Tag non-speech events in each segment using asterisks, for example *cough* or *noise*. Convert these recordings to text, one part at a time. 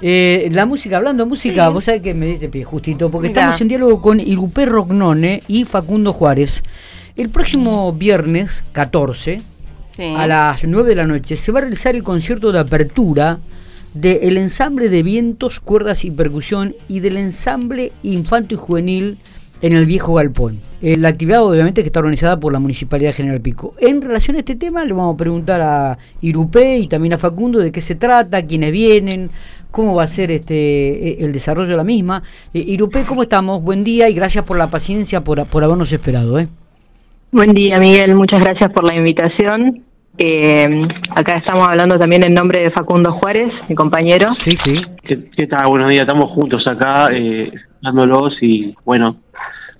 Eh, la música, hablando de música, vos sabés que me diste pie justito, porque estamos en diálogo con Irupé Rognone y Facundo Juárez. El próximo viernes 14, a las 9 de la noche, se va a realizar el concierto de apertura del ensamble de vientos, cuerdas y percusión y del ensamble infanto y juvenil en el viejo galpón. Eh, la actividad obviamente que está organizada por la Municipalidad de General Pico. En relación a este tema le vamos a preguntar a Irupé y también a Facundo de qué se trata, quiénes vienen, cómo va a ser este eh, el desarrollo de la misma. Eh, Irupé, ¿cómo estamos? Buen día y gracias por la paciencia, por, por habernos esperado. ¿eh? Buen día, Miguel. Muchas gracias por la invitación. acá estamos hablando también en nombre de Facundo Juárez, mi compañero. Sí, sí. ¿Qué, tal? Buenos días. Estamos juntos acá, eh, dándolos y bueno,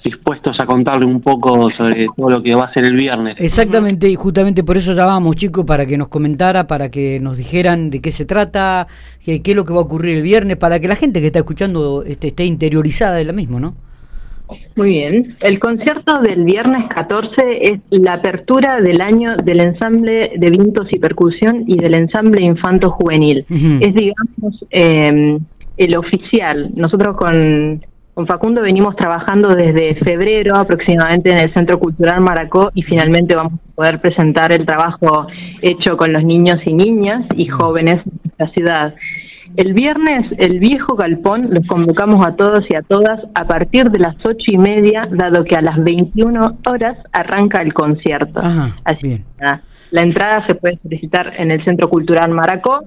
dispuestos a contarle un poco sobre todo lo que va a ser el viernes. Exactamente, y justamente por eso llamamos, chicos, para que nos comentara, para que nos dijeran de qué se trata, qué, qué es lo que va a ocurrir el viernes, para que la gente que está escuchando este, esté interiorizada de la misma, ¿no? Muy bien. El concierto del viernes 14 es la apertura del año del ensamble de vientos y percusión y del ensamble infanto juvenil. Es, digamos, eh, el oficial. Nosotros con con Facundo venimos trabajando desde febrero aproximadamente en el Centro Cultural Maracó y finalmente vamos a poder presentar el trabajo hecho con los niños y niñas y jóvenes de esta ciudad. El viernes, el viejo galpón, los convocamos a todos y a todas a partir de las ocho y media, dado que a las 21 horas arranca el concierto. Así bien. La entrada se puede solicitar en el Centro Cultural Maracó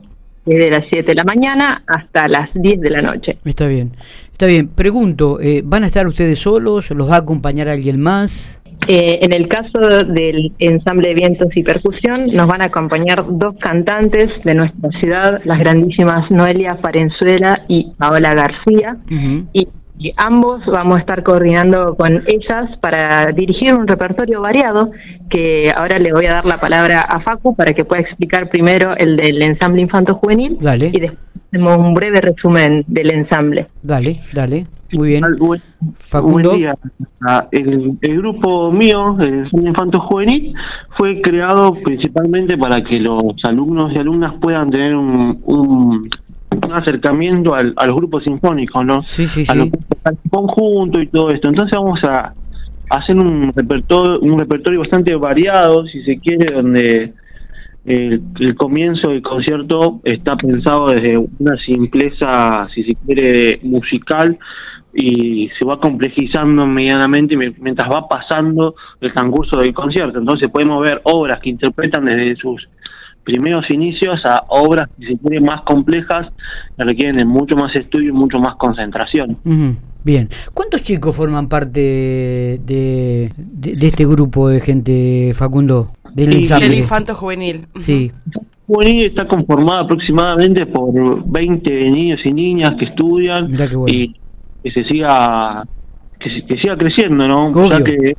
desde las 7 de la mañana hasta las 10 de la noche. Está bien, está bien. Pregunto, eh, ¿van a estar ustedes solos? ¿Los va a acompañar alguien más? Eh, en el caso del ensamble de vientos y percusión, nos van a acompañar dos cantantes de nuestra ciudad, las grandísimas Noelia Parenzuela y Paola García. Y y ambos vamos a estar coordinando con ellas para dirigir un repertorio variado que ahora le voy a dar la palabra a Facu para que pueda explicar primero el del ensamble infanto juvenil y después hacemos un breve resumen del ensamble. Dale, dale, muy bien. Facundo. Ah, el, grupo mío, el ensamble infanto juvenil, fue creado principalmente para que los alumnos y alumnas puedan tener un un acercamiento al, a los grupos sinfónicos, ¿no? Sí, sí, a sí. Conjunto y todo esto. Entonces vamos a, hacer un repertorio, un repertorio bastante variado, si se quiere, donde el, comienzo del concierto está pensado desde una simpleza, si se quiere, musical y se va complejizando medianamente mientras va pasando el transcurso del concierto. Entonces podemos ver obras que interpretan desde sus primeros inicios a obras que se quieren más complejas, que requieren de mucho más estudio y mucho más concentración. Bien, ¿cuántos chicos forman parte de, de, este grupo de gente, Facundo? Del infanto juvenil. Sí. Juvenil está conformado aproximadamente por 20 niños y niñas que estudian y que se siga que, siga creciendo, ¿no? que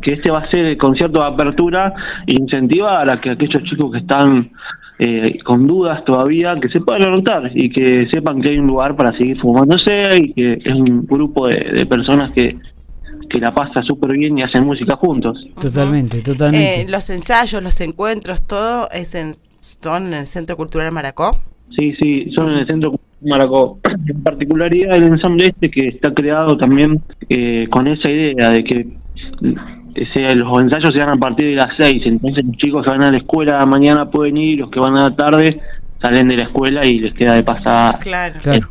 que este va a ser el concierto de apertura e incentivar a que aquellos chicos que están eh, con dudas todavía, que se puedan anotar y que sepan que hay un lugar para seguir fumándose y que es un grupo de, personas que, que la pasa súper bien y hacen música juntos. Totalmente, totalmente. Eh, los ensayos, los encuentros, todo es en, son en el Centro Cultural Maracó. Sí, sí, son en el Centro Cultural Maracó. *clears throat* En particularidad el ensamble este que está creado también eh, con esa idea de que los ensayos se dan a partir de las 6, entonces los chicos que van a la escuela mañana pueden ir, los que van a la tarde salen de la escuela y les queda de pasada. Claro, claro.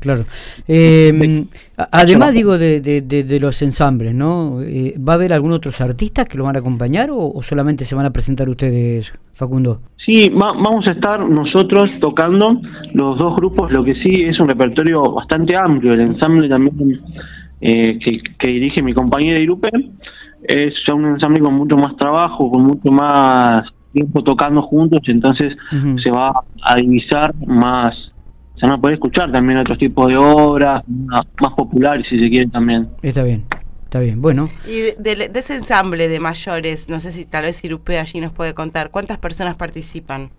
Claro, em, además, digo, de, de, los ensambles, ¿no? Eh, ¿Va a haber algún otros artistas que lo van a acompañar o, solamente se van a presentar ustedes, Facundo? Sí, vamos a estar nosotros tocando los dos grupos, lo que sí es un repertorio bastante amplio, el ensamble también eh, que, dirige mi compañera Irupe, es ya un ensamble con mucho más trabajo, con mucho más tiempo tocando juntos, entonces se va a divisar más, se van a poder escuchar también otros tipos de obras, más, populares si se quieren también. Está bien. Está bien, bueno. Y de, ese ensamble de mayores, no sé si tal vez Irupe allí nos puede contar, ¿cuántas personas participan?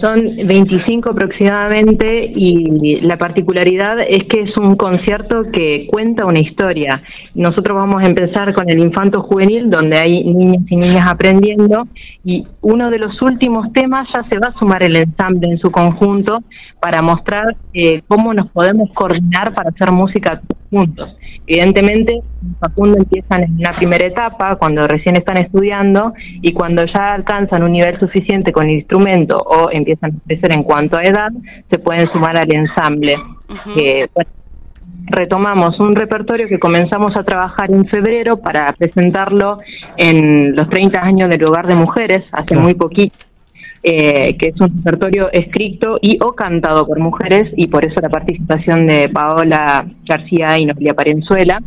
Son 25 aproximadamente y la particularidad es que es un concierto que cuenta una historia. Nosotros vamos a empezar con el infanto juvenil, donde hay niños y niñas aprendiendo, y uno de los últimos temas ya se va a sumar el ensamble en su conjunto para mostrar eh, cómo nos podemos coordinar para hacer música juntos. Evidentemente, Facundo empiezan en una primera etapa, cuando recién están estudiando, y cuando ya alcanzan un nivel suficiente con el instrumento o empiezan a crecer en cuanto a edad, se pueden sumar al ensamble. retomamos un repertorio que comenzamos a trabajar en febrero para presentarlo en los 30 años del Hogar de Mujeres, hace muy poquito eh, que es un repertorio escrito y o cantado por mujeres y por eso la participación de Paola García y Noelia Parenzuela.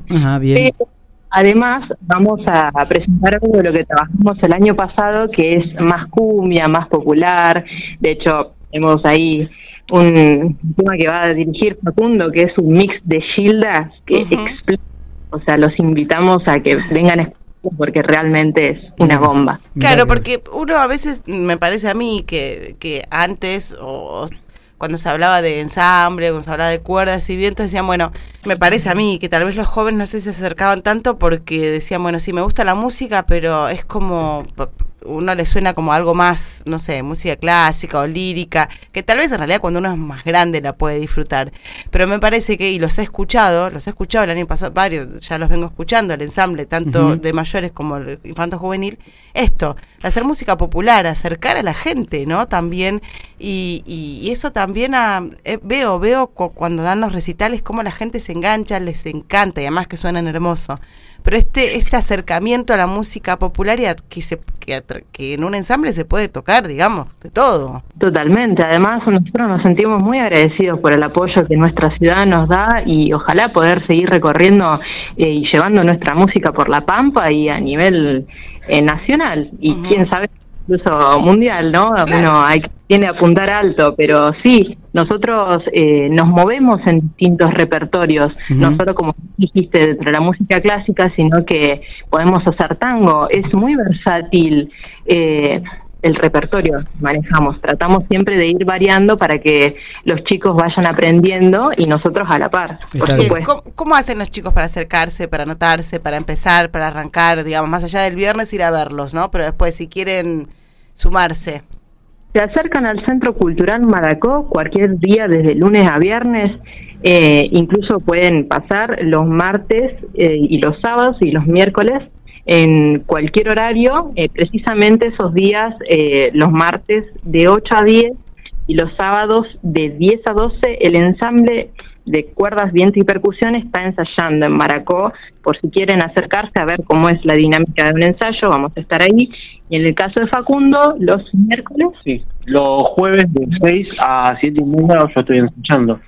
además vamos a presentar algo de lo que trabajamos el año pasado que es más cumbia, más popular. De hecho, tenemos ahí un tema que va a dirigir Facundo, que es un mix de Gilda que O sea, los invitamos a que vengan a porque realmente es una bomba. Claro, porque uno a veces me parece a mí que, que antes o cuando se hablaba de ensamble, cuando se hablaba de cuerdas y vientos, decían, bueno, me parece a mí que tal vez los jóvenes no sé si se acercaban tanto porque decían, bueno, sí, me gusta la música, pero es como uno le suena como algo más, no sé, música clásica o lírica, que tal vez en realidad cuando uno es más grande la puede disfrutar. Pero me parece que, y los he escuchado, los he escuchado el año pasado, varios, ya los vengo escuchando, el ensamble, tanto de mayores como el infanto juvenil, esto, hacer música popular, acercar a la gente, ¿no? También, y, y, eso también a, eh, veo, veo cuando dan los recitales cómo la gente se engancha, les encanta, y además que suenan hermoso pero este este acercamiento a la música popular y que se que, en un ensamble se puede tocar digamos de todo. Totalmente. Además nosotros nos sentimos muy agradecidos por el apoyo que nuestra ciudad nos da y ojalá poder seguir recorriendo eh, y llevando nuestra música por la pampa y a nivel eh, nacional. Y quién sabe incluso mundial, ¿no? Bueno, hay tiene que apuntar alto, pero sí, nosotros eh, nos movemos en distintos repertorios, no solo como dijiste dentro de la música clásica, sino que podemos hacer tango, es muy versátil. Eh, el repertorio manejamos. Tratamos siempre de ir variando para que los chicos vayan aprendiendo y nosotros a la par. ¿Cómo, ¿Cómo, hacen los chicos para acercarse, para anotarse, para empezar, para arrancar, digamos, más allá del viernes ir a verlos, ¿no? Pero después si quieren sumarse. Se acercan al Centro Cultural Maracó cualquier día desde lunes a viernes. Eh, incluso pueden pasar los martes eh, y los sábados y los miércoles en cualquier horario, eh, precisamente esos días, los martes de 8 a 10 y los sábados de 10 a 12, el ensamble de cuerdas, viento y percusión está ensayando en Maracó, por si quieren acercarse a ver cómo es la dinámica de un ensayo, vamos a estar ahí. Y en el caso de Facundo, los miércoles. Sí, los jueves de 6 a 7 y media yo estoy ensayando.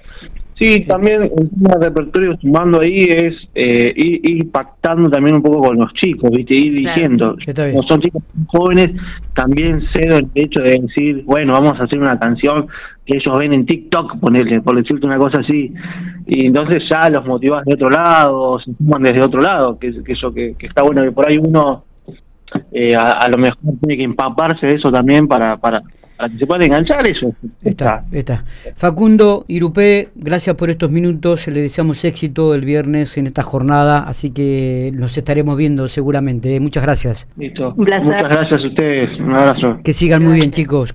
Sí, también el tema de repertorio sumando ahí es eh, ir, pactando también un poco con los chicos, ¿viste? ir diciendo, como son chicos jóvenes, también cedo el hecho de decir, bueno, vamos a hacer una canción que ellos ven en TikTok, ponerle, por decirte una cosa así, y entonces ya los motivas de otro lado, se suman desde otro lado, que, que eso que, está bueno, que por ahí uno eh, a, a, lo mejor tiene que empaparse de eso también para, para que se pueda enganchar eso. Está, está. Facundo Irupé, gracias por estos minutos, le deseamos éxito el viernes en esta jornada, así que nos estaremos viendo seguramente. ¿eh? Muchas gracias. Listo. Muchas gracias a ustedes, un abrazo. Que sigan muy bien chicos.